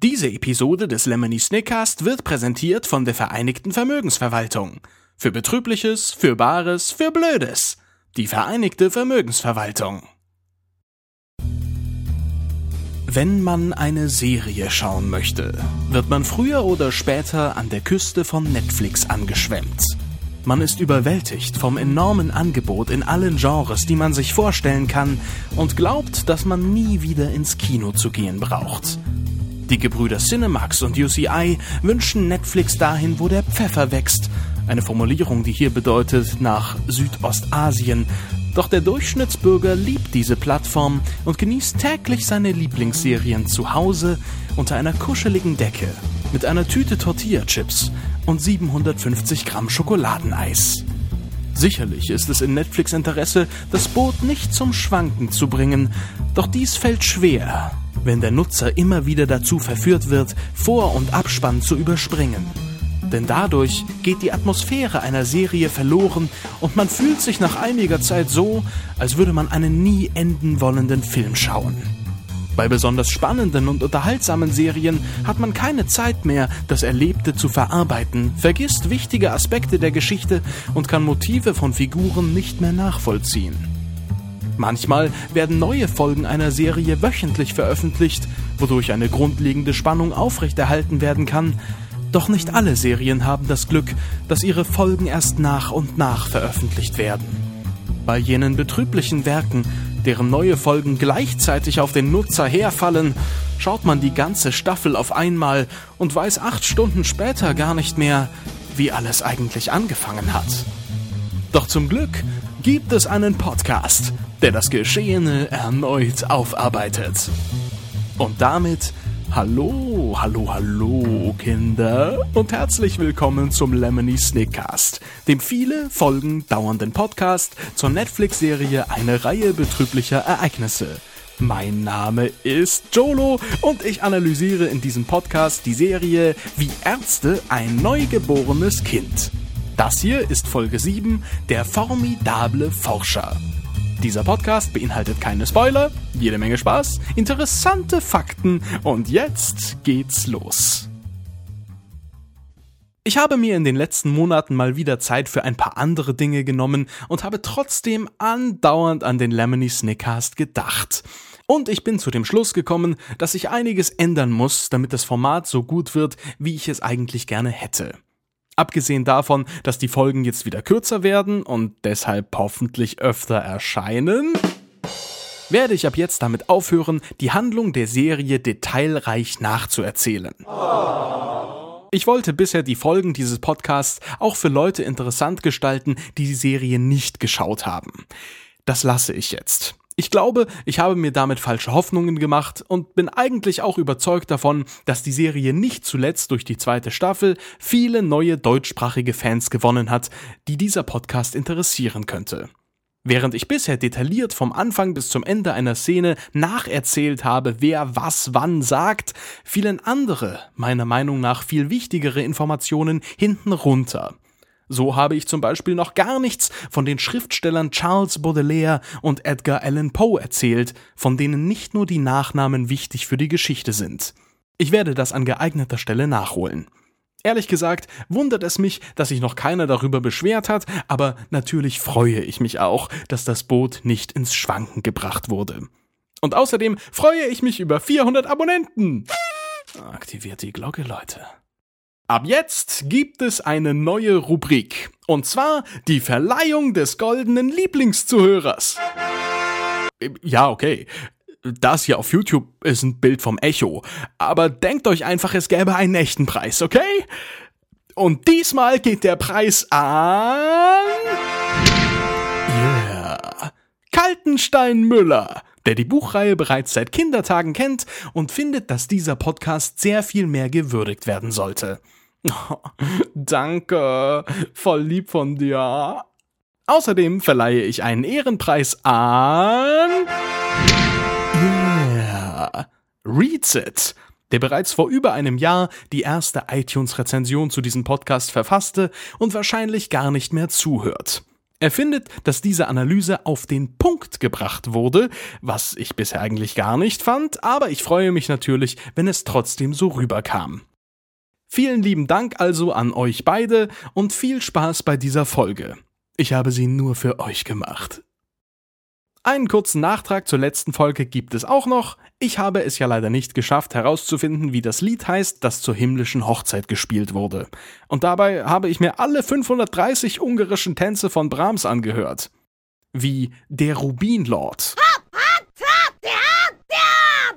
Diese Episode des Lemony Snickcast wird präsentiert von der Vereinigten Vermögensverwaltung. Für Betrübliches, für Bares, für Blödes. Die Vereinigte Vermögensverwaltung. Wenn man eine Serie schauen möchte, wird man früher oder später an der Küste von Netflix angeschwemmt. Man ist überwältigt vom enormen Angebot in allen Genres, die man sich vorstellen kann und glaubt, dass man nie wieder ins Kino zu gehen braucht. Die Gebrüder Cinemax und UCI wünschen Netflix dahin, wo der Pfeffer wächst. Eine Formulierung, die hier bedeutet nach Südostasien. Doch der Durchschnittsbürger liebt diese Plattform und genießt täglich seine Lieblingsserien zu Hause unter einer kuscheligen Decke mit einer Tüte Tortilla-Chips und 750 Gramm Schokoladeneis. Sicherlich ist es in Netflix Interesse, das Boot nicht zum Schwanken zu bringen, doch dies fällt schwer, wenn der Nutzer immer wieder dazu verführt wird, Vor- und Abspann zu überspringen. Denn dadurch geht die Atmosphäre einer Serie verloren und man fühlt sich nach einiger Zeit so, als würde man einen nie enden wollenden Film schauen. Bei besonders spannenden und unterhaltsamen Serien hat man keine Zeit mehr, das Erlebte zu verarbeiten, vergisst wichtige Aspekte der Geschichte und kann Motive von Figuren nicht mehr nachvollziehen. Manchmal werden neue Folgen einer Serie wöchentlich veröffentlicht, wodurch eine grundlegende Spannung aufrechterhalten werden kann. Doch nicht alle Serien haben das Glück, dass ihre Folgen erst nach und nach veröffentlicht werden. Bei jenen betrüblichen Werken, deren neue Folgen gleichzeitig auf den Nutzer herfallen, schaut man die ganze Staffel auf einmal und weiß acht Stunden später gar nicht mehr, wie alles eigentlich angefangen hat. Doch zum Glück gibt es einen Podcast, der das Geschehene erneut aufarbeitet. Und damit hallo, hallo, hallo Kinder und herzlich willkommen zum Lemony Snickcast, dem viele Folgen dauernden Podcast zur Netflix-Serie Eine Reihe betrüblicher Ereignisse. Mein Name ist Jolo und ich analysiere in diesem Podcast die Serie Wie Ärzte ein neugeborenes Kind. Das hier ist Folge 7, der formidable Forscher. Dieser Podcast beinhaltet keine Spoiler, jede Menge Spaß, interessante Fakten und jetzt geht's los. Ich habe mir in den letzten Monaten mal wieder Zeit für ein paar andere Dinge genommen und habe trotzdem andauernd an den Lemony Snickcast gedacht. Und ich bin zu dem Schluss gekommen, dass ich einiges ändern muss, damit das Format so gut wird, wie ich es eigentlich gerne hätte. Abgesehen davon, dass die Folgen jetzt wieder kürzer werden und deshalb hoffentlich öfter erscheinen, werde ich ab jetzt damit aufhören, die Handlung der Serie detailreich nachzuerzählen. Ich wollte bisher die Folgen dieses Podcasts auch für Leute interessant gestalten, die die Serie nicht geschaut haben. Das lasse ich jetzt. Ich glaube, ich habe mir damit falsche Hoffnungen gemacht und bin eigentlich auch überzeugt davon, dass die Serie nicht zuletzt durch die zweite Staffel viele neue deutschsprachige Fans gewonnen hat, die dieser Podcast interessieren könnte. Während ich bisher detailliert vom Anfang bis zum Ende einer Szene nacherzählt habe, wer was wann sagt, fielen andere, meiner Meinung nach viel wichtigere Informationen hinten runter. So habe ich zum Beispiel noch gar nichts von den Schriftstellern Charles Baudelaire und Edgar Allan Poe erzählt, von denen nicht nur die Nachnamen wichtig für die Geschichte sind. Ich werde das an geeigneter Stelle nachholen. Ehrlich gesagt wundert es mich, dass sich noch keiner darüber beschwert hat, aber natürlich freue ich mich auch, dass das Boot nicht ins Schwanken gebracht wurde. Und außerdem freue ich mich über 400 Abonnenten. Aktiviert die Glocke, Leute. Ab jetzt gibt es eine neue Rubrik. Und zwar die Verleihung des goldenen Lieblingszuhörers. Ja, okay. Das hier auf YouTube ist ein Bild vom Echo. Aber denkt euch einfach, es gäbe einen echten Preis, okay? Und diesmal geht der Preis an. Yeah. Kaltenstein Müller der die Buchreihe bereits seit Kindertagen kennt und findet, dass dieser Podcast sehr viel mehr gewürdigt werden sollte. Danke, voll lieb von dir. Außerdem verleihe ich einen Ehrenpreis an. Yeah. Reads It, der bereits vor über einem Jahr die erste iTunes-Rezension zu diesem Podcast verfasste und wahrscheinlich gar nicht mehr zuhört. Er findet, dass diese Analyse auf den Punkt gebracht wurde, was ich bisher eigentlich gar nicht fand, aber ich freue mich natürlich, wenn es trotzdem so rüberkam. Vielen lieben Dank also an euch beide und viel Spaß bei dieser Folge. Ich habe sie nur für euch gemacht. Einen kurzen Nachtrag zur letzten Folge gibt es auch noch. Ich habe es ja leider nicht geschafft herauszufinden, wie das Lied heißt, das zur himmlischen Hochzeit gespielt wurde. Und dabei habe ich mir alle 530 ungarischen Tänze von Brahms angehört. Wie Der Rubinlord.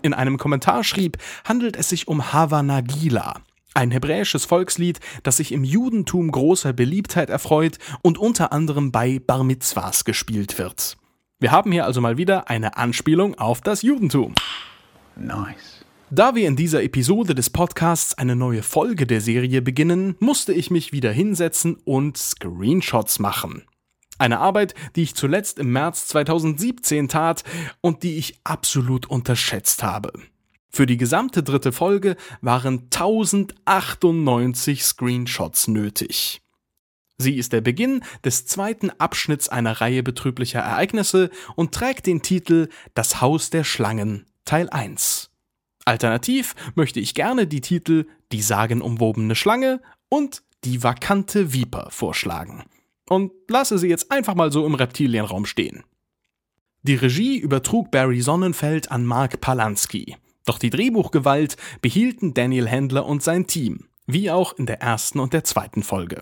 In einem Kommentar schrieb, handelt es sich um Hava Nagila, ein hebräisches Volkslied, das sich im Judentum großer Beliebtheit erfreut und unter anderem bei Bar Mitzvahs gespielt wird. Wir haben hier also mal wieder eine Anspielung auf das Judentum. Nice. Da wir in dieser Episode des Podcasts eine neue Folge der Serie beginnen, musste ich mich wieder hinsetzen und Screenshots machen. Eine Arbeit, die ich zuletzt im März 2017 tat und die ich absolut unterschätzt habe. Für die gesamte dritte Folge waren 1098 Screenshots nötig. Sie ist der Beginn des zweiten Abschnitts einer Reihe betrüblicher Ereignisse und trägt den Titel Das Haus der Schlangen Teil 1. Alternativ möchte ich gerne die Titel Die sagenumwobene Schlange und Die vakante Viper vorschlagen. Und lasse sie jetzt einfach mal so im Reptilienraum stehen. Die Regie übertrug Barry Sonnenfeld an Mark Palansky. Doch die Drehbuchgewalt behielten Daniel Handler und sein Team, wie auch in der ersten und der zweiten Folge.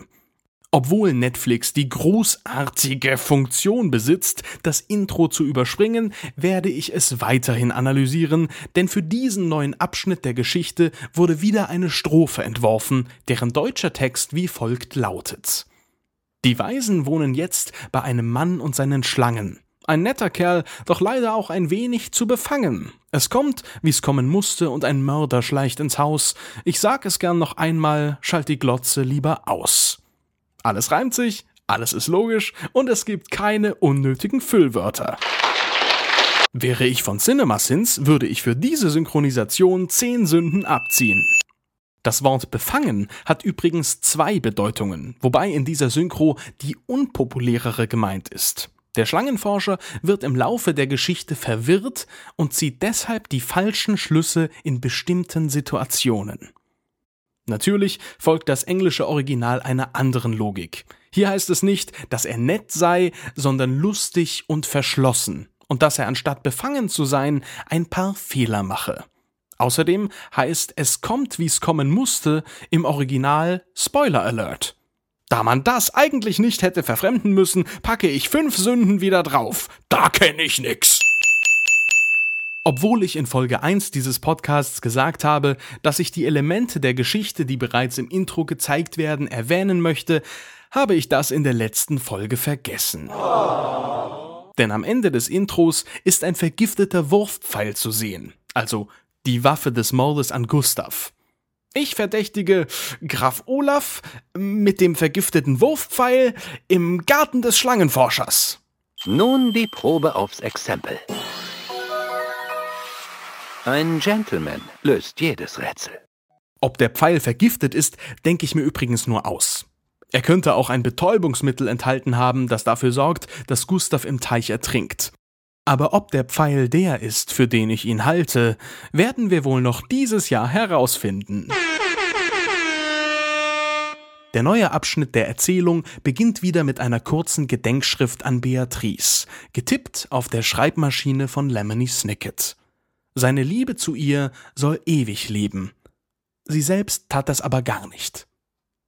Obwohl Netflix die großartige Funktion besitzt, das Intro zu überspringen, werde ich es weiterhin analysieren, denn für diesen neuen Abschnitt der Geschichte wurde wieder eine Strophe entworfen, deren deutscher Text wie folgt lautet. Die Weisen wohnen jetzt bei einem Mann und seinen Schlangen. Ein netter Kerl, doch leider auch ein wenig zu befangen. Es kommt, wie's kommen musste, und ein Mörder schleicht ins Haus. Ich sag es gern noch einmal, schalt die Glotze lieber aus. Alles reimt sich, alles ist logisch und es gibt keine unnötigen Füllwörter. Wäre ich von CinemaSins, würde ich für diese Synchronisation 10 Sünden abziehen. Das Wort befangen hat übrigens zwei Bedeutungen, wobei in dieser Synchro die unpopulärere gemeint ist. Der Schlangenforscher wird im Laufe der Geschichte verwirrt und zieht deshalb die falschen Schlüsse in bestimmten Situationen. Natürlich folgt das englische Original einer anderen Logik. Hier heißt es nicht, dass er nett sei, sondern lustig und verschlossen und dass er anstatt befangen zu sein, ein paar Fehler mache. Außerdem heißt es kommt, wie es kommen musste, im Original Spoiler Alert. Da man das eigentlich nicht hätte verfremden müssen, packe ich fünf Sünden wieder drauf. Da kenne ich nix. Obwohl ich in Folge 1 dieses Podcasts gesagt habe, dass ich die Elemente der Geschichte, die bereits im Intro gezeigt werden, erwähnen möchte, habe ich das in der letzten Folge vergessen. Denn am Ende des Intros ist ein vergifteter Wurfpfeil zu sehen, also die Waffe des Mordes an Gustav. Ich verdächtige Graf Olaf mit dem vergifteten Wurfpfeil im Garten des Schlangenforschers. Nun die Probe aufs Exempel. Ein Gentleman löst jedes Rätsel. Ob der Pfeil vergiftet ist, denke ich mir übrigens nur aus. Er könnte auch ein Betäubungsmittel enthalten haben, das dafür sorgt, dass Gustav im Teich ertrinkt. Aber ob der Pfeil der ist, für den ich ihn halte, werden wir wohl noch dieses Jahr herausfinden. Der neue Abschnitt der Erzählung beginnt wieder mit einer kurzen Gedenkschrift an Beatrice, getippt auf der Schreibmaschine von Lemony Snicket. Seine Liebe zu ihr soll ewig leben. Sie selbst tat das aber gar nicht.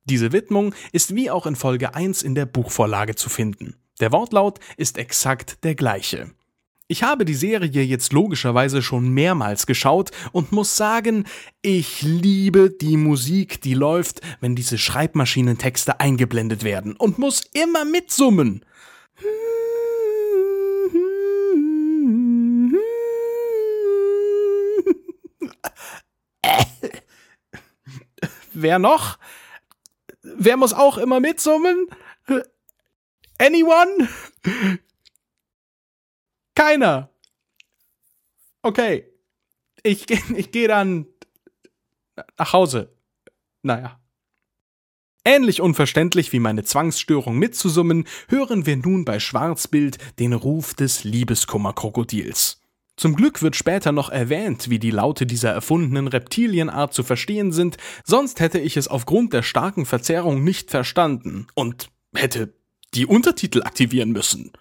Diese Widmung ist wie auch in Folge 1 in der Buchvorlage zu finden. Der Wortlaut ist exakt der gleiche. Ich habe die Serie jetzt logischerweise schon mehrmals geschaut und muss sagen, ich liebe die Musik, die läuft, wenn diese Schreibmaschinentexte eingeblendet werden und muss immer mitsummen. Wer noch? Wer muss auch immer mitsummen? Anyone? Keiner. Okay. Ich, ich gehe dann nach Hause. Naja. Ähnlich unverständlich wie meine Zwangsstörung mitzusummen, hören wir nun bei Schwarzbild den Ruf des Liebeskummerkrokodils. Zum Glück wird später noch erwähnt, wie die Laute dieser erfundenen Reptilienart zu verstehen sind, sonst hätte ich es aufgrund der starken Verzerrung nicht verstanden und hätte die Untertitel aktivieren müssen.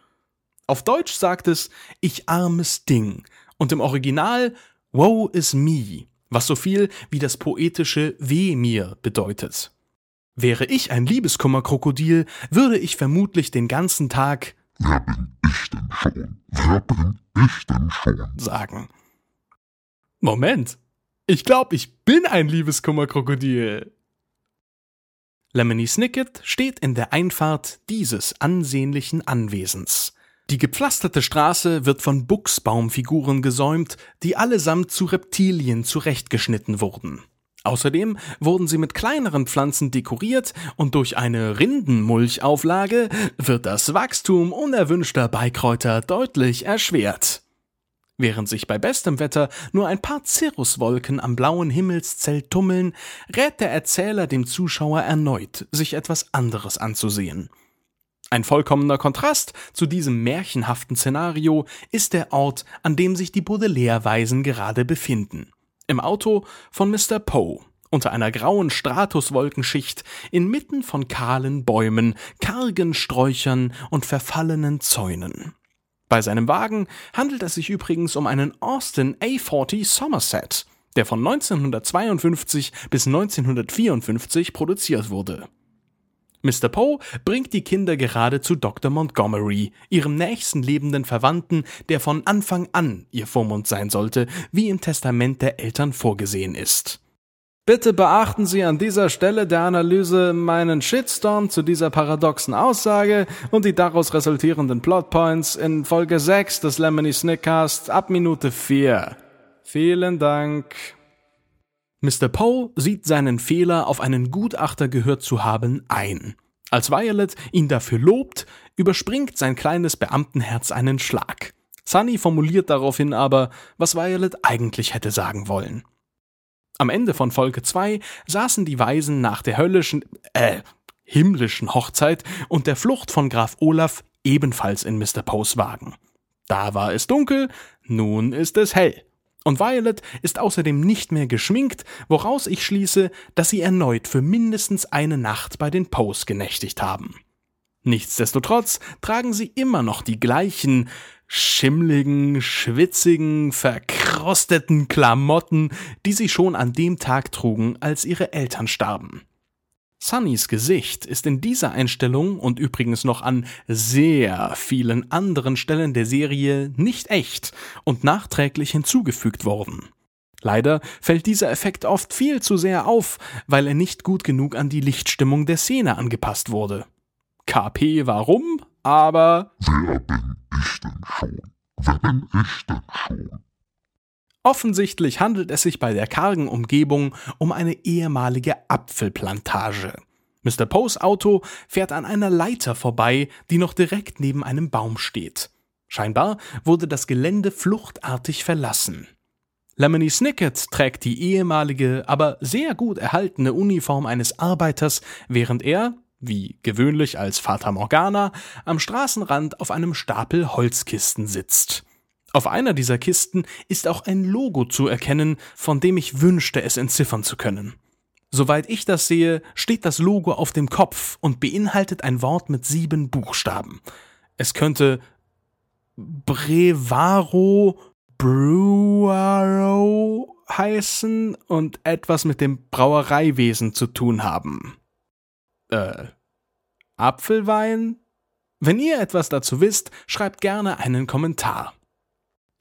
Auf Deutsch sagt es Ich armes Ding und im Original Woe is me, was so viel wie das poetische Weh mir bedeutet. Wäre ich ein Liebeskummerkrokodil, würde ich vermutlich den ganzen Tag Wer bin ich denn schon? Wer bin ich denn schon? sagen. Moment, ich glaube, ich bin ein Liebeskummerkrokodil. Lemony Snicket steht in der Einfahrt dieses ansehnlichen Anwesens. Die gepflasterte Straße wird von Buchsbaumfiguren gesäumt, die allesamt zu Reptilien zurechtgeschnitten wurden. Außerdem wurden sie mit kleineren Pflanzen dekoriert und durch eine Rindenmulchauflage wird das Wachstum unerwünschter Beikräuter deutlich erschwert. Während sich bei bestem Wetter nur ein paar Cirruswolken am blauen Himmelszelt tummeln, rät der Erzähler dem Zuschauer erneut, sich etwas anderes anzusehen. Ein vollkommener Kontrast zu diesem märchenhaften Szenario ist der Ort, an dem sich die Baudelaire-Weisen gerade befinden. Im Auto von Mr. Poe, unter einer grauen Stratuswolkenschicht, inmitten von kahlen Bäumen, kargen Sträuchern und verfallenen Zäunen. Bei seinem Wagen handelt es sich übrigens um einen Austin A40 Somerset, der von 1952 bis 1954 produziert wurde. Mr. Poe bringt die Kinder gerade zu Dr. Montgomery, ihrem nächsten lebenden Verwandten, der von Anfang an ihr Vormund sein sollte, wie im Testament der Eltern vorgesehen ist. Bitte beachten Sie an dieser Stelle der Analyse meinen Shitstorm zu dieser paradoxen Aussage und die daraus resultierenden Plotpoints in Folge 6 des Lemony Snickcast ab Minute 4. Vielen Dank. Mr. Poe sieht seinen Fehler, auf einen Gutachter gehört zu haben, ein. Als Violet ihn dafür lobt, überspringt sein kleines Beamtenherz einen Schlag. Sunny formuliert daraufhin aber, was Violet eigentlich hätte sagen wollen. Am Ende von Folge 2 saßen die Weisen nach der höllischen, äh, himmlischen Hochzeit und der Flucht von Graf Olaf ebenfalls in Mr. Poes Wagen. Da war es dunkel, nun ist es hell. Und Violet ist außerdem nicht mehr geschminkt, woraus ich schließe, dass sie erneut für mindestens eine Nacht bei den Poes genächtigt haben. Nichtsdestotrotz tragen sie immer noch die gleichen schimmligen, schwitzigen, verkrosteten Klamotten, die sie schon an dem Tag trugen, als ihre Eltern starben. Sunnys Gesicht ist in dieser Einstellung und übrigens noch an sehr vielen anderen Stellen der Serie nicht echt und nachträglich hinzugefügt worden. Leider fällt dieser Effekt oft viel zu sehr auf, weil er nicht gut genug an die Lichtstimmung der Szene angepasst wurde. KP warum? Aber Wer bin ich denn schon? Wer bin ich denn schon? Offensichtlich handelt es sich bei der kargen Umgebung um eine ehemalige Apfelplantage. Mr. Poes Auto fährt an einer Leiter vorbei, die noch direkt neben einem Baum steht. Scheinbar wurde das Gelände fluchtartig verlassen. Lemony Snicket trägt die ehemalige, aber sehr gut erhaltene Uniform eines Arbeiters, während er, wie gewöhnlich als Fata Morgana, am Straßenrand auf einem Stapel Holzkisten sitzt. Auf einer dieser Kisten ist auch ein Logo zu erkennen, von dem ich wünschte, es entziffern zu können. Soweit ich das sehe, steht das Logo auf dem Kopf und beinhaltet ein Wort mit sieben Buchstaben. Es könnte Brevaro Brewaro heißen und etwas mit dem Brauereiwesen zu tun haben. Äh, Apfelwein? Wenn ihr etwas dazu wisst, schreibt gerne einen Kommentar.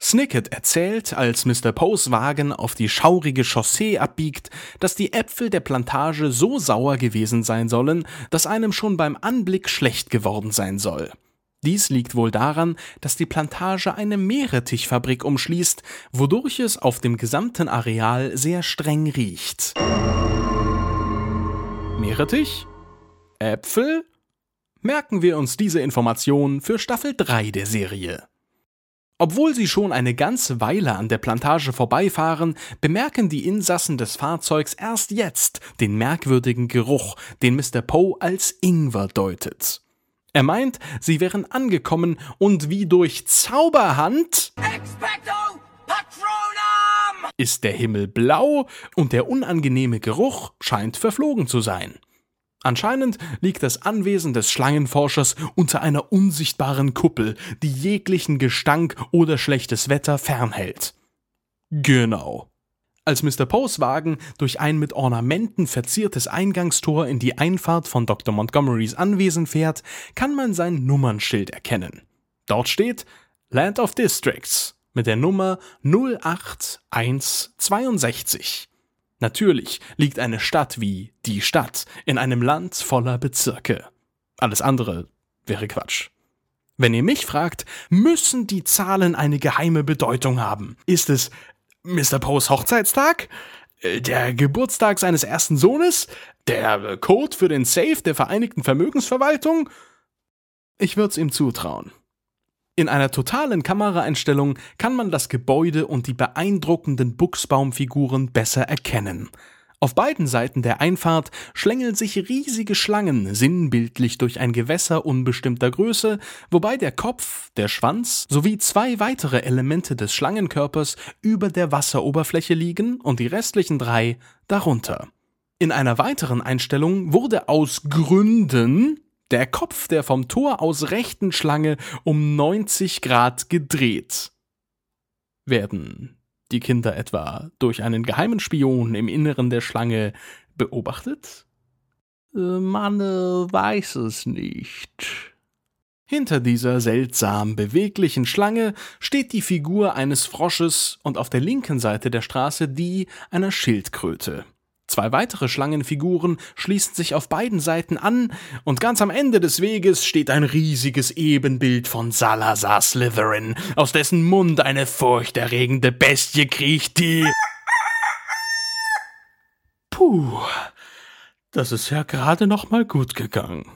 Snicket erzählt, als Mr. Poes Wagen auf die schaurige Chaussee abbiegt, dass die Äpfel der Plantage so sauer gewesen sein sollen, dass einem schon beim Anblick schlecht geworden sein soll. Dies liegt wohl daran, dass die Plantage eine Meerrettichfabrik umschließt, wodurch es auf dem gesamten Areal sehr streng riecht. Meerrettich? Äpfel? Merken wir uns diese Information für Staffel 3 der Serie. Obwohl sie schon eine ganze Weile an der Plantage vorbeifahren, bemerken die Insassen des Fahrzeugs erst jetzt den merkwürdigen Geruch, den Mr. Poe als Ingwer deutet. Er meint, sie wären angekommen und wie durch Zauberhand ist der Himmel blau und der unangenehme Geruch scheint verflogen zu sein. Anscheinend liegt das Anwesen des Schlangenforschers unter einer unsichtbaren Kuppel, die jeglichen Gestank oder schlechtes Wetter fernhält. Genau. Als Mr. Poes Wagen durch ein mit Ornamenten verziertes Eingangstor in die Einfahrt von Dr. Montgomerys Anwesen fährt, kann man sein Nummernschild erkennen. Dort steht Land of Districts mit der Nummer 08162. Natürlich liegt eine Stadt wie die Stadt in einem Land voller Bezirke. Alles andere wäre Quatsch. Wenn ihr mich fragt, müssen die Zahlen eine geheime Bedeutung haben. Ist es Mr. Poes Hochzeitstag? Äh, der Geburtstag seines ersten Sohnes? Der Code für den Safe der Vereinigten Vermögensverwaltung? Ich würde es ihm zutrauen. In einer totalen Kameraeinstellung kann man das Gebäude und die beeindruckenden Buchsbaumfiguren besser erkennen. Auf beiden Seiten der Einfahrt schlängeln sich riesige Schlangen sinnbildlich durch ein Gewässer unbestimmter Größe, wobei der Kopf, der Schwanz sowie zwei weitere Elemente des Schlangenkörpers über der Wasseroberfläche liegen und die restlichen drei darunter. In einer weiteren Einstellung wurde aus Gründen der Kopf der vom Tor aus rechten Schlange um 90 Grad gedreht. Werden die Kinder etwa durch einen geheimen Spion im Inneren der Schlange beobachtet? Äh, man äh, weiß es nicht. Hinter dieser seltsam beweglichen Schlange steht die Figur eines Frosches und auf der linken Seite der Straße die einer Schildkröte. Zwei weitere Schlangenfiguren schließen sich auf beiden Seiten an, und ganz am Ende des Weges steht ein riesiges Ebenbild von Salazar Slytherin, aus dessen Mund eine furchterregende Bestie kriecht, die. Puh, das ist ja gerade noch mal gut gegangen.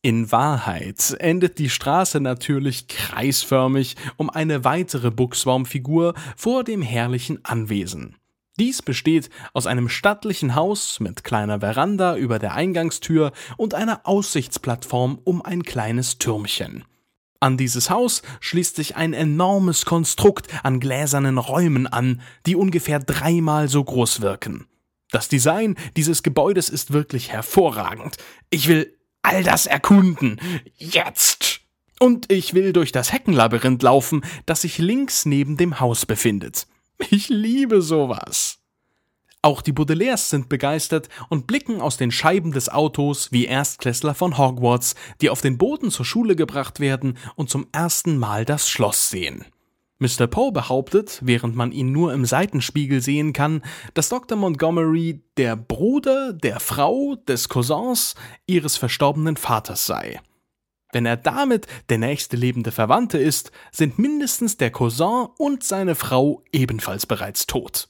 In Wahrheit endet die Straße natürlich kreisförmig um eine weitere Buchsbaumfigur vor dem herrlichen Anwesen. Dies besteht aus einem stattlichen Haus mit kleiner Veranda über der Eingangstür und einer Aussichtsplattform um ein kleines Türmchen. An dieses Haus schließt sich ein enormes Konstrukt an gläsernen Räumen an, die ungefähr dreimal so groß wirken. Das Design dieses Gebäudes ist wirklich hervorragend. Ich will all das erkunden. Jetzt! Und ich will durch das Heckenlabyrinth laufen, das sich links neben dem Haus befindet. Ich liebe sowas. Auch die Baudelaires sind begeistert und blicken aus den Scheiben des Autos wie Erstklässler von Hogwarts, die auf den Boden zur Schule gebracht werden und zum ersten Mal das Schloss sehen. Mr. Poe behauptet, während man ihn nur im Seitenspiegel sehen kann, dass Dr. Montgomery der Bruder der Frau des Cousins ihres verstorbenen Vaters sei. Wenn er damit der nächste lebende Verwandte ist, sind mindestens der Cousin und seine Frau ebenfalls bereits tot.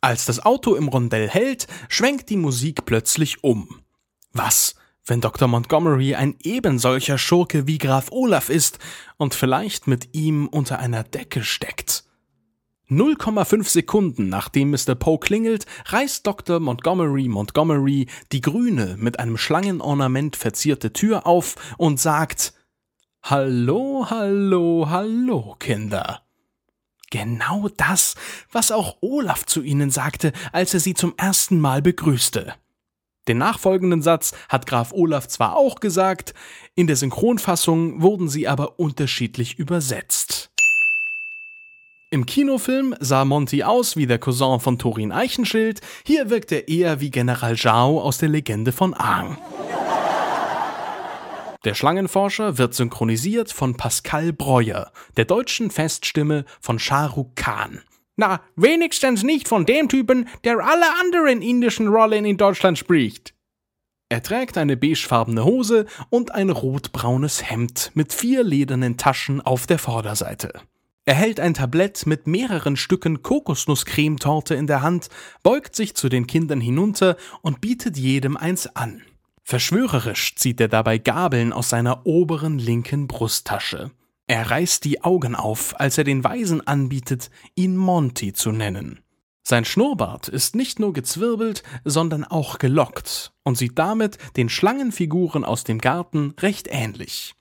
Als das Auto im Rondell hält, schwenkt die Musik plötzlich um. Was, wenn Dr. Montgomery ein ebensolcher Schurke wie Graf Olaf ist und vielleicht mit ihm unter einer Decke steckt? 0,5 Sekunden nachdem Mr. Poe klingelt, reißt Dr. Montgomery Montgomery die grüne, mit einem Schlangenornament verzierte Tür auf und sagt Hallo, hallo, hallo, Kinder. Genau das, was auch Olaf zu ihnen sagte, als er sie zum ersten Mal begrüßte. Den nachfolgenden Satz hat Graf Olaf zwar auch gesagt, in der Synchronfassung wurden sie aber unterschiedlich übersetzt. Im Kinofilm sah Monty aus wie der Cousin von Thorin Eichenschild, hier wirkt er eher wie General Zhao aus der Legende von Aang. Der Schlangenforscher wird synchronisiert von Pascal Breuer, der deutschen Feststimme von Shahrukh Khan. Na, wenigstens nicht von dem Typen, der alle anderen indischen Rollen in Deutschland spricht. Er trägt eine beigefarbene Hose und ein rotbraunes Hemd mit vier ledernen Taschen auf der Vorderseite. Er hält ein Tablett mit mehreren Stücken Kokosnusscremetorte in der Hand, beugt sich zu den Kindern hinunter und bietet jedem eins an. Verschwörerisch zieht er dabei Gabeln aus seiner oberen linken Brusttasche. Er reißt die Augen auf, als er den Weisen anbietet, ihn Monty zu nennen. Sein Schnurrbart ist nicht nur gezwirbelt, sondern auch gelockt und sieht damit den Schlangenfiguren aus dem Garten recht ähnlich.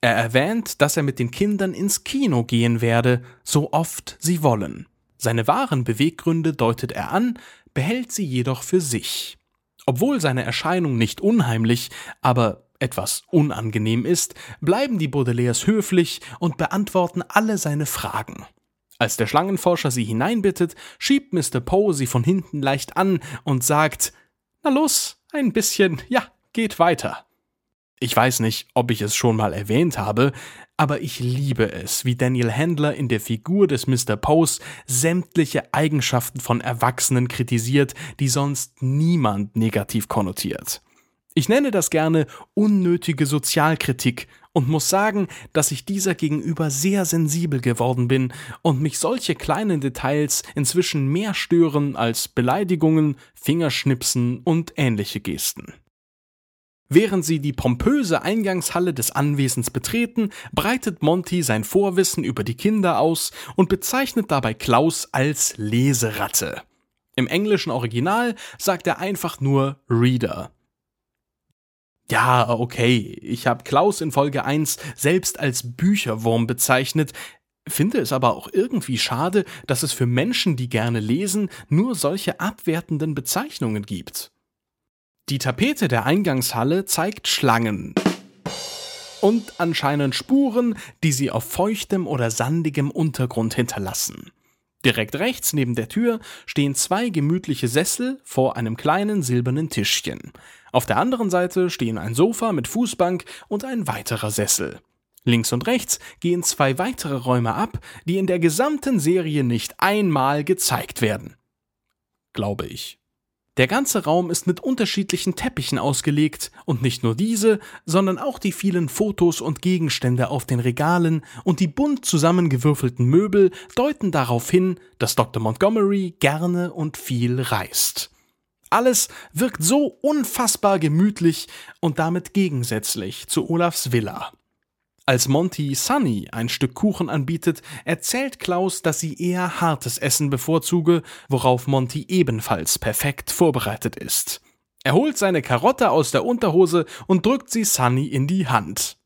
Er erwähnt, dass er mit den Kindern ins Kino gehen werde, so oft sie wollen. Seine wahren Beweggründe deutet er an, behält sie jedoch für sich. Obwohl seine Erscheinung nicht unheimlich, aber etwas unangenehm ist, bleiben die Baudelaires höflich und beantworten alle seine Fragen. Als der Schlangenforscher sie hineinbittet, schiebt Mr. Poe sie von hinten leicht an und sagt, na los, ein bisschen, ja, geht weiter. Ich weiß nicht, ob ich es schon mal erwähnt habe, aber ich liebe es, wie Daniel Handler in der Figur des Mr. Poes sämtliche Eigenschaften von Erwachsenen kritisiert, die sonst niemand negativ konnotiert. Ich nenne das gerne unnötige Sozialkritik und muss sagen, dass ich dieser gegenüber sehr sensibel geworden bin und mich solche kleinen Details inzwischen mehr stören als Beleidigungen, Fingerschnipsen und ähnliche Gesten. Während sie die pompöse Eingangshalle des Anwesens betreten, breitet Monty sein Vorwissen über die Kinder aus und bezeichnet dabei Klaus als Leseratte. Im englischen Original sagt er einfach nur Reader. Ja, okay, ich habe Klaus in Folge 1 selbst als Bücherwurm bezeichnet, finde es aber auch irgendwie schade, dass es für Menschen, die gerne lesen, nur solche abwertenden Bezeichnungen gibt. Die Tapete der Eingangshalle zeigt Schlangen und anscheinend Spuren, die sie auf feuchtem oder sandigem Untergrund hinterlassen. Direkt rechts neben der Tür stehen zwei gemütliche Sessel vor einem kleinen silbernen Tischchen. Auf der anderen Seite stehen ein Sofa mit Fußbank und ein weiterer Sessel. Links und rechts gehen zwei weitere Räume ab, die in der gesamten Serie nicht einmal gezeigt werden. Glaube ich. Der ganze Raum ist mit unterschiedlichen Teppichen ausgelegt und nicht nur diese, sondern auch die vielen Fotos und Gegenstände auf den Regalen und die bunt zusammengewürfelten Möbel deuten darauf hin, dass Dr. Montgomery gerne und viel reist. Alles wirkt so unfassbar gemütlich und damit gegensätzlich zu Olafs Villa. Als Monty Sunny ein Stück Kuchen anbietet, erzählt Klaus, dass sie eher hartes Essen bevorzuge, worauf Monty ebenfalls perfekt vorbereitet ist. Er holt seine Karotte aus der Unterhose und drückt sie Sunny in die Hand.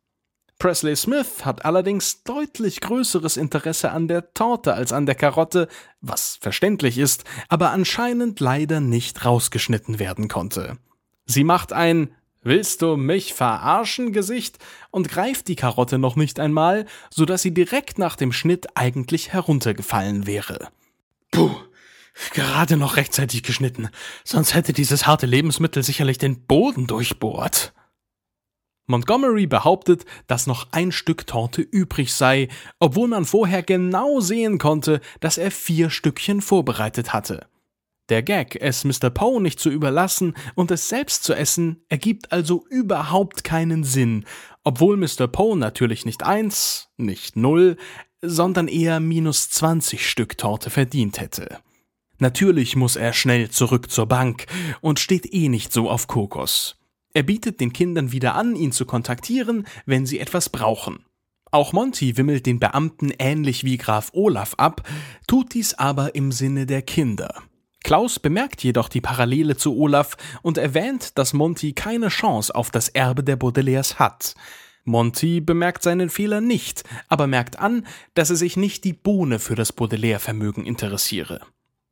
Presley Smith hat allerdings deutlich größeres Interesse an der Torte als an der Karotte, was verständlich ist, aber anscheinend leider nicht rausgeschnitten werden konnte. Sie macht ein Willst du mich verarschen, Gesicht? und greift die Karotte noch nicht einmal, so dass sie direkt nach dem Schnitt eigentlich heruntergefallen wäre. Puh, gerade noch rechtzeitig geschnitten, sonst hätte dieses harte Lebensmittel sicherlich den Boden durchbohrt. Montgomery behauptet, dass noch ein Stück Torte übrig sei, obwohl man vorher genau sehen konnte, dass er vier Stückchen vorbereitet hatte. Der Gag, es Mr. Poe nicht zu überlassen und es selbst zu essen, ergibt also überhaupt keinen Sinn, obwohl Mr. Poe natürlich nicht eins, nicht null, sondern eher minus 20 Stück Torte verdient hätte. Natürlich muss er schnell zurück zur Bank und steht eh nicht so auf Kokos. Er bietet den Kindern wieder an, ihn zu kontaktieren, wenn sie etwas brauchen. Auch Monty wimmelt den Beamten ähnlich wie Graf Olaf ab, tut dies aber im Sinne der Kinder. Klaus bemerkt jedoch die Parallele zu Olaf und erwähnt, dass Monty keine Chance auf das Erbe der Baudelaires hat. Monty bemerkt seinen Fehler nicht, aber merkt an, dass er sich nicht die Bohne für das Baudelaire-Vermögen interessiere.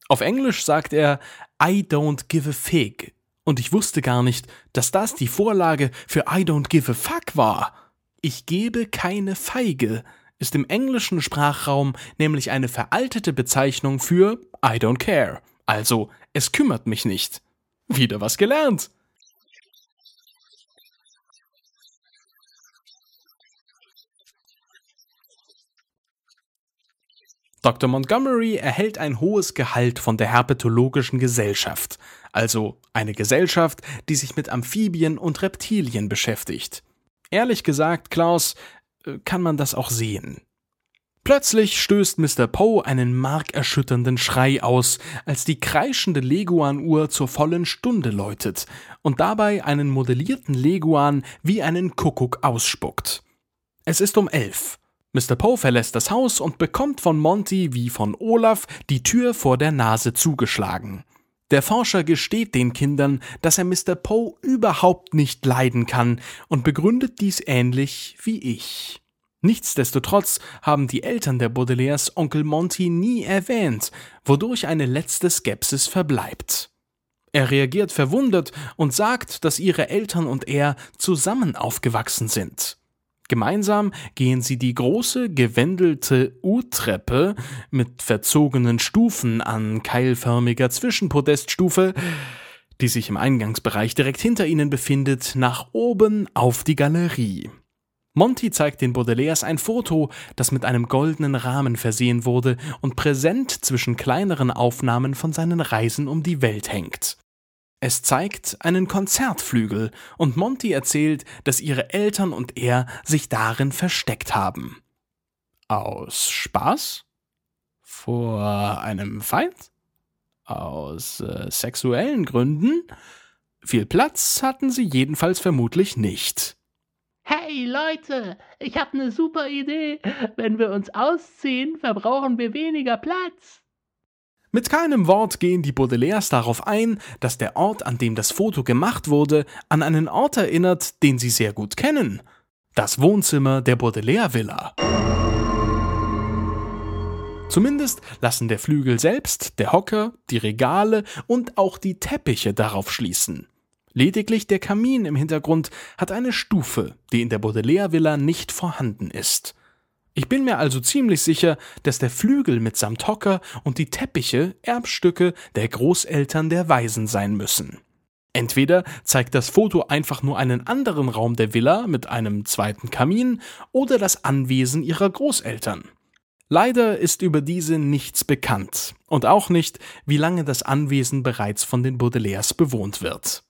Auf Englisch sagt er I don't give a fig. Und ich wusste gar nicht, dass das die Vorlage für I don't give a fuck war. Ich gebe keine Feige ist im englischen Sprachraum nämlich eine veraltete Bezeichnung für I don't care. Also, es kümmert mich nicht. Wieder was gelernt. Dr. Montgomery erhält ein hohes Gehalt von der Herpetologischen Gesellschaft, also eine Gesellschaft, die sich mit Amphibien und Reptilien beschäftigt. Ehrlich gesagt, Klaus, äh, kann man das auch sehen. Plötzlich stößt Mr. Poe einen markerschütternden Schrei aus, als die kreischende Leguan-Uhr zur vollen Stunde läutet und dabei einen modellierten Leguan wie einen Kuckuck ausspuckt. Es ist um elf. Mr. Poe verlässt das Haus und bekommt von Monty wie von Olaf die Tür vor der Nase zugeschlagen. Der Forscher gesteht den Kindern, dass er Mr. Poe überhaupt nicht leiden kann und begründet dies ähnlich wie ich. Nichtsdestotrotz haben die Eltern der Baudelaires Onkel Monty nie erwähnt, wodurch eine letzte Skepsis verbleibt. Er reagiert verwundert und sagt, dass ihre Eltern und er zusammen aufgewachsen sind. Gemeinsam gehen sie die große, gewändelte U-Treppe mit verzogenen Stufen an keilförmiger Zwischenpodeststufe, die sich im Eingangsbereich direkt hinter ihnen befindet, nach oben auf die Galerie. Monty zeigt den Baudelaires ein Foto, das mit einem goldenen Rahmen versehen wurde und präsent zwischen kleineren Aufnahmen von seinen Reisen um die Welt hängt. Es zeigt einen Konzertflügel und Monty erzählt, dass ihre Eltern und er sich darin versteckt haben. Aus Spaß? Vor einem Feind? Aus äh, sexuellen Gründen? Viel Platz hatten sie jedenfalls vermutlich nicht. Hey Leute, ich hab ne super Idee. Wenn wir uns ausziehen, verbrauchen wir weniger Platz. Mit keinem Wort gehen die Baudelaires darauf ein, dass der Ort, an dem das Foto gemacht wurde, an einen Ort erinnert, den sie sehr gut kennen. Das Wohnzimmer der Baudelaire-Villa. Zumindest lassen der Flügel selbst, der Hocker, die Regale und auch die Teppiche darauf schließen. Lediglich der Kamin im Hintergrund hat eine Stufe, die in der Baudelaire-Villa nicht vorhanden ist. Ich bin mir also ziemlich sicher, dass der Flügel mitsamt Hocker und die Teppiche Erbstücke der Großeltern der Waisen sein müssen. Entweder zeigt das Foto einfach nur einen anderen Raum der Villa mit einem zweiten Kamin oder das Anwesen ihrer Großeltern. Leider ist über diese nichts bekannt und auch nicht, wie lange das Anwesen bereits von den Baudelaires bewohnt wird.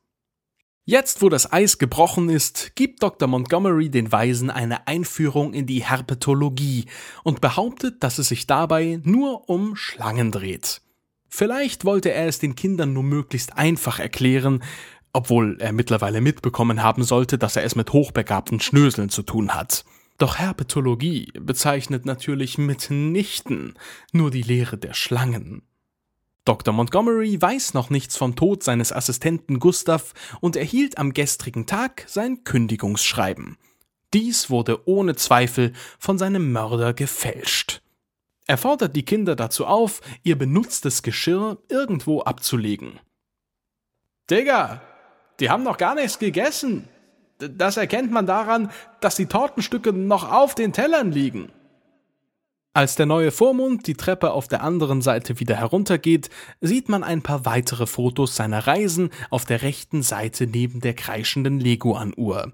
Jetzt, wo das Eis gebrochen ist, gibt Dr. Montgomery den Weisen eine Einführung in die Herpetologie und behauptet, dass es sich dabei nur um Schlangen dreht. Vielleicht wollte er es den Kindern nur möglichst einfach erklären, obwohl er mittlerweile mitbekommen haben sollte, dass er es mit hochbegabten Schnöseln zu tun hat. Doch Herpetologie bezeichnet natürlich mitnichten nur die Lehre der Schlangen. Dr. Montgomery weiß noch nichts vom Tod seines Assistenten Gustav und erhielt am gestrigen Tag sein Kündigungsschreiben. Dies wurde ohne Zweifel von seinem Mörder gefälscht. Er fordert die Kinder dazu auf, ihr benutztes Geschirr irgendwo abzulegen. Digga, die haben noch gar nichts gegessen. Das erkennt man daran, dass die Tortenstücke noch auf den Tellern liegen. Als der neue Vormund die Treppe auf der anderen Seite wieder heruntergeht, sieht man ein paar weitere Fotos seiner Reisen auf der rechten Seite neben der kreischenden Leguan-Uhr.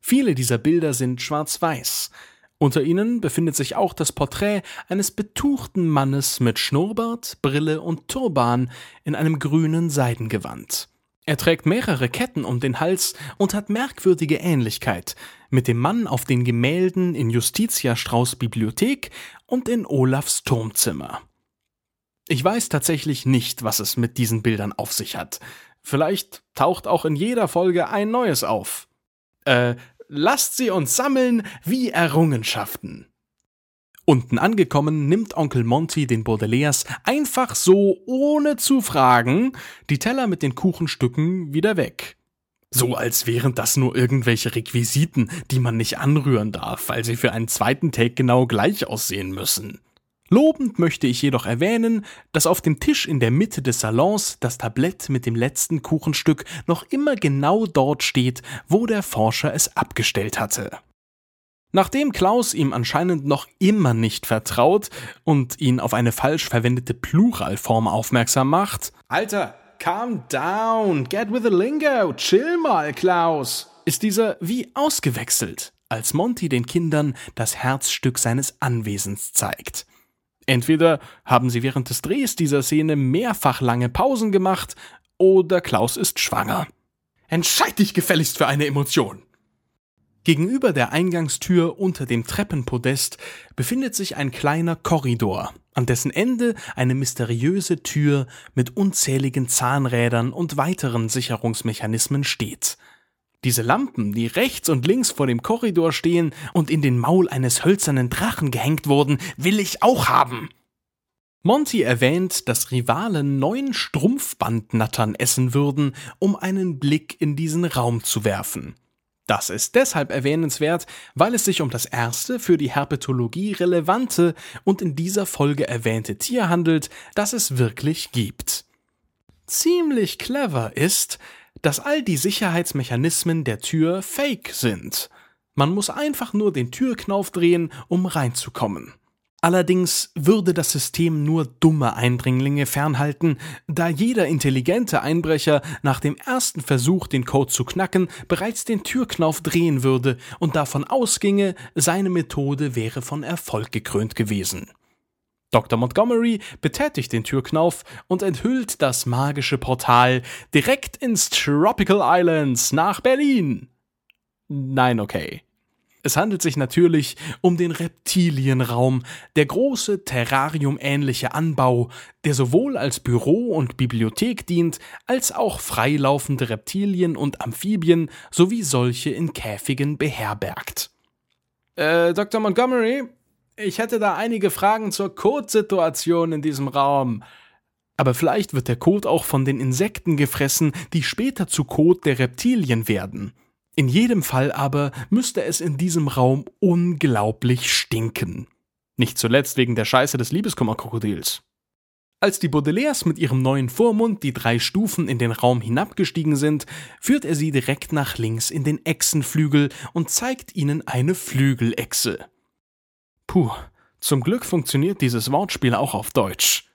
Viele dieser Bilder sind schwarz-weiß. Unter ihnen befindet sich auch das Porträt eines betuchten Mannes mit Schnurrbart, Brille und Turban in einem grünen Seidengewand. Er trägt mehrere Ketten um den Hals und hat merkwürdige Ähnlichkeit mit dem Mann auf den Gemälden in Justitia Strauß Bibliothek und in Olafs Turmzimmer. Ich weiß tatsächlich nicht, was es mit diesen Bildern auf sich hat. Vielleicht taucht auch in jeder Folge ein neues auf. Äh, lasst sie uns sammeln wie Errungenschaften. Unten angekommen nimmt Onkel Monty den Baudelaires einfach so, ohne zu fragen, die Teller mit den Kuchenstücken wieder weg. So als wären das nur irgendwelche Requisiten, die man nicht anrühren darf, weil sie für einen zweiten Take genau gleich aussehen müssen. Lobend möchte ich jedoch erwähnen, dass auf dem Tisch in der Mitte des Salons das Tablett mit dem letzten Kuchenstück noch immer genau dort steht, wo der Forscher es abgestellt hatte. Nachdem Klaus ihm anscheinend noch immer nicht vertraut und ihn auf eine falsch verwendete Pluralform aufmerksam macht, Alter, calm down, get with the lingo, chill mal, Klaus, ist dieser wie ausgewechselt, als Monty den Kindern das Herzstück seines Anwesens zeigt. Entweder haben sie während des Drehs dieser Szene mehrfach lange Pausen gemacht, oder Klaus ist schwanger. Entscheid dich gefälligst für eine Emotion. Gegenüber der Eingangstür unter dem Treppenpodest befindet sich ein kleiner Korridor, an dessen Ende eine mysteriöse Tür mit unzähligen Zahnrädern und weiteren Sicherungsmechanismen steht. Diese Lampen, die rechts und links vor dem Korridor stehen und in den Maul eines hölzernen Drachen gehängt wurden, will ich auch haben. Monty erwähnt, dass Rivalen neun Strumpfbandnattern essen würden, um einen Blick in diesen Raum zu werfen. Das ist deshalb erwähnenswert, weil es sich um das erste für die Herpetologie relevante und in dieser Folge erwähnte Tier handelt, das es wirklich gibt. Ziemlich clever ist, dass all die Sicherheitsmechanismen der Tür fake sind. Man muss einfach nur den Türknauf drehen, um reinzukommen. Allerdings würde das System nur dumme Eindringlinge fernhalten, da jeder intelligente Einbrecher nach dem ersten Versuch, den Code zu knacken, bereits den Türknauf drehen würde und davon ausginge, seine Methode wäre von Erfolg gekrönt gewesen. Dr. Montgomery betätigt den Türknauf und enthüllt das magische Portal direkt ins Tropical Islands nach Berlin. Nein, okay. Es handelt sich natürlich um den Reptilienraum, der große terrariumähnliche Anbau, der sowohl als Büro und Bibliothek dient, als auch freilaufende Reptilien und Amphibien sowie solche in Käfigen beherbergt. Äh, Dr. Montgomery, ich hätte da einige Fragen zur Kotsituation in diesem Raum. Aber vielleicht wird der Kot auch von den Insekten gefressen, die später zu Kot der Reptilien werden. In jedem Fall aber müsste es in diesem Raum unglaublich stinken. Nicht zuletzt wegen der Scheiße des Liebeskummerkrokodils. Als die Baudelaires mit ihrem neuen Vormund die drei Stufen in den Raum hinabgestiegen sind, führt er sie direkt nach links in den Echsenflügel und zeigt ihnen eine Flügelechse. Puh, zum Glück funktioniert dieses Wortspiel auch auf Deutsch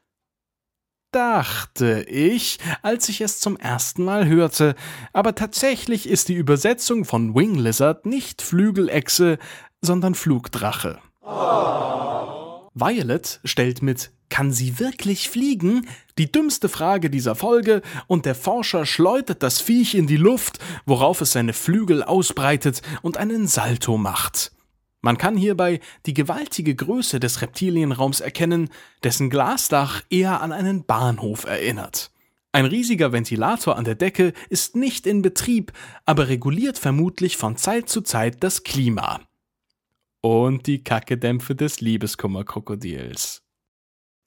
dachte ich, als ich es zum ersten Mal hörte, aber tatsächlich ist die Übersetzung von Wing Lizard nicht Flügelechse, sondern Flugdrache. Oh. Violet stellt mit Kann sie wirklich fliegen? die dümmste Frage dieser Folge und der Forscher schleudert das Viech in die Luft, worauf es seine Flügel ausbreitet und einen Salto macht. Man kann hierbei die gewaltige Größe des Reptilienraums erkennen, dessen Glasdach eher an einen Bahnhof erinnert. Ein riesiger Ventilator an der Decke ist nicht in Betrieb, aber reguliert vermutlich von Zeit zu Zeit das Klima. Und die Kackedämpfe des Liebeskummerkrokodils.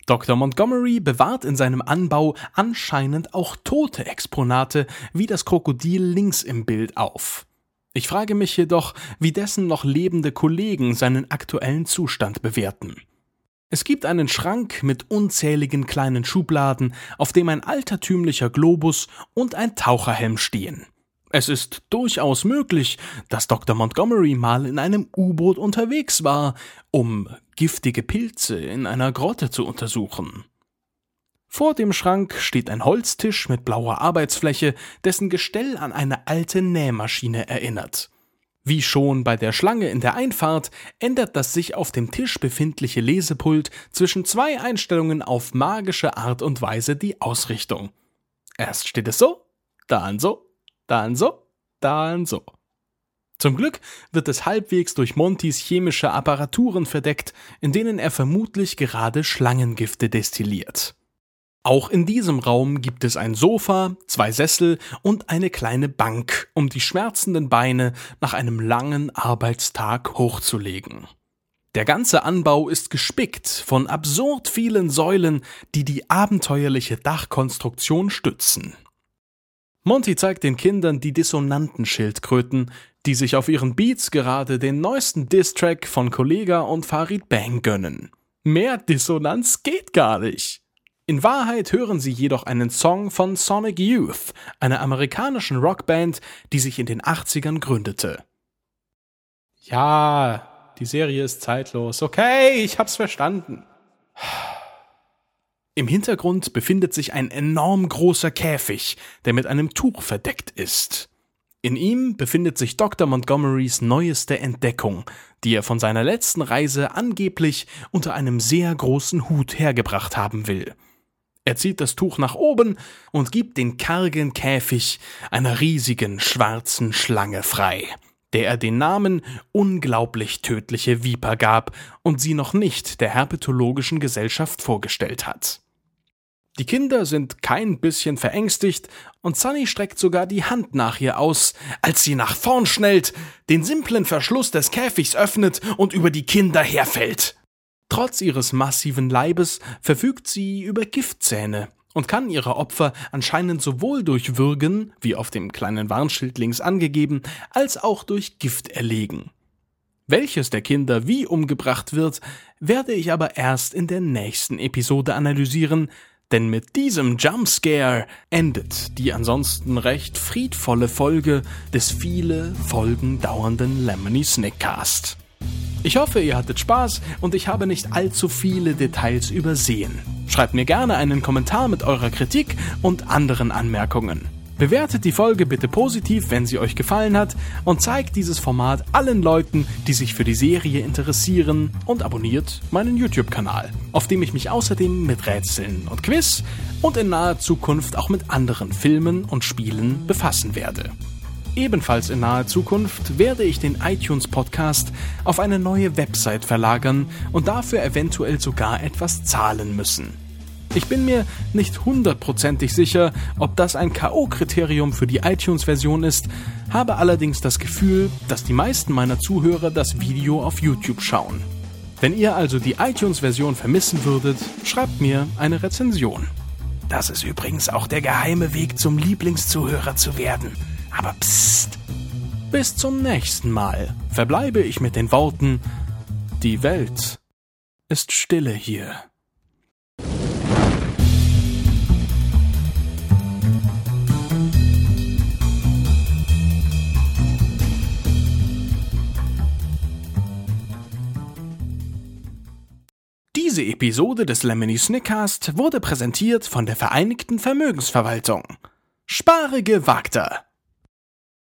Dr. Montgomery bewahrt in seinem Anbau anscheinend auch tote Exponate wie das Krokodil links im Bild auf. Ich frage mich jedoch, wie dessen noch lebende Kollegen seinen aktuellen Zustand bewerten. Es gibt einen Schrank mit unzähligen kleinen Schubladen, auf dem ein altertümlicher Globus und ein Taucherhelm stehen. Es ist durchaus möglich, dass Dr. Montgomery mal in einem U-Boot unterwegs war, um giftige Pilze in einer Grotte zu untersuchen. Vor dem Schrank steht ein Holztisch mit blauer Arbeitsfläche, dessen Gestell an eine alte Nähmaschine erinnert. Wie schon bei der Schlange in der Einfahrt ändert das sich auf dem Tisch befindliche Lesepult zwischen zwei Einstellungen auf magische Art und Weise die Ausrichtung. Erst steht es so, dann so, dann so, dann so. Zum Glück wird es halbwegs durch Montys chemische Apparaturen verdeckt, in denen er vermutlich gerade Schlangengifte destilliert. Auch in diesem Raum gibt es ein Sofa, zwei Sessel und eine kleine Bank, um die schmerzenden Beine nach einem langen Arbeitstag hochzulegen. Der ganze Anbau ist gespickt von absurd vielen Säulen, die die abenteuerliche Dachkonstruktion stützen. Monty zeigt den Kindern die dissonanten Schildkröten, die sich auf ihren Beats gerade den neuesten Distrack von Kollega und Farid Bang gönnen. Mehr Dissonanz geht gar nicht. In Wahrheit hören sie jedoch einen Song von Sonic Youth, einer amerikanischen Rockband, die sich in den 80ern gründete. Ja, die Serie ist zeitlos. Okay, ich hab's verstanden. Im Hintergrund befindet sich ein enorm großer Käfig, der mit einem Tuch verdeckt ist. In ihm befindet sich Dr. Montgomerys neueste Entdeckung, die er von seiner letzten Reise angeblich unter einem sehr großen Hut hergebracht haben will. Er zieht das Tuch nach oben und gibt den kargen Käfig einer riesigen schwarzen Schlange frei, der er den Namen unglaublich tödliche Viper gab und sie noch nicht der herpetologischen Gesellschaft vorgestellt hat. Die Kinder sind kein bisschen verängstigt und Sunny streckt sogar die Hand nach ihr aus, als sie nach vorn schnellt, den simplen Verschluss des Käfigs öffnet und über die Kinder herfällt. Trotz ihres massiven Leibes verfügt sie über Giftzähne und kann ihre Opfer anscheinend sowohl durch Würgen, wie auf dem kleinen Warnschild links angegeben, als auch durch Gift erlegen. Welches der Kinder wie umgebracht wird, werde ich aber erst in der nächsten Episode analysieren, denn mit diesem Jumpscare endet die ansonsten recht friedvolle Folge des viele Folgen dauernden Lemony Snickcast. Ich hoffe, ihr hattet Spaß und ich habe nicht allzu viele Details übersehen. Schreibt mir gerne einen Kommentar mit eurer Kritik und anderen Anmerkungen. Bewertet die Folge bitte positiv, wenn sie euch gefallen hat und zeigt dieses Format allen Leuten, die sich für die Serie interessieren und abonniert meinen YouTube-Kanal, auf dem ich mich außerdem mit Rätseln und Quiz und in naher Zukunft auch mit anderen Filmen und Spielen befassen werde. Ebenfalls in naher Zukunft werde ich den iTunes Podcast auf eine neue Website verlagern und dafür eventuell sogar etwas zahlen müssen. Ich bin mir nicht hundertprozentig sicher, ob das ein KO-Kriterium für die iTunes-Version ist, habe allerdings das Gefühl, dass die meisten meiner Zuhörer das Video auf YouTube schauen. Wenn ihr also die iTunes-Version vermissen würdet, schreibt mir eine Rezension. Das ist übrigens auch der geheime Weg zum Lieblingszuhörer zu werden. Aber psst. Bis zum nächsten Mal verbleibe ich mit den Worten, die Welt ist stille hier. Diese Episode des Lemony Snickcast wurde präsentiert von der Vereinigten Vermögensverwaltung. Spare gewagter!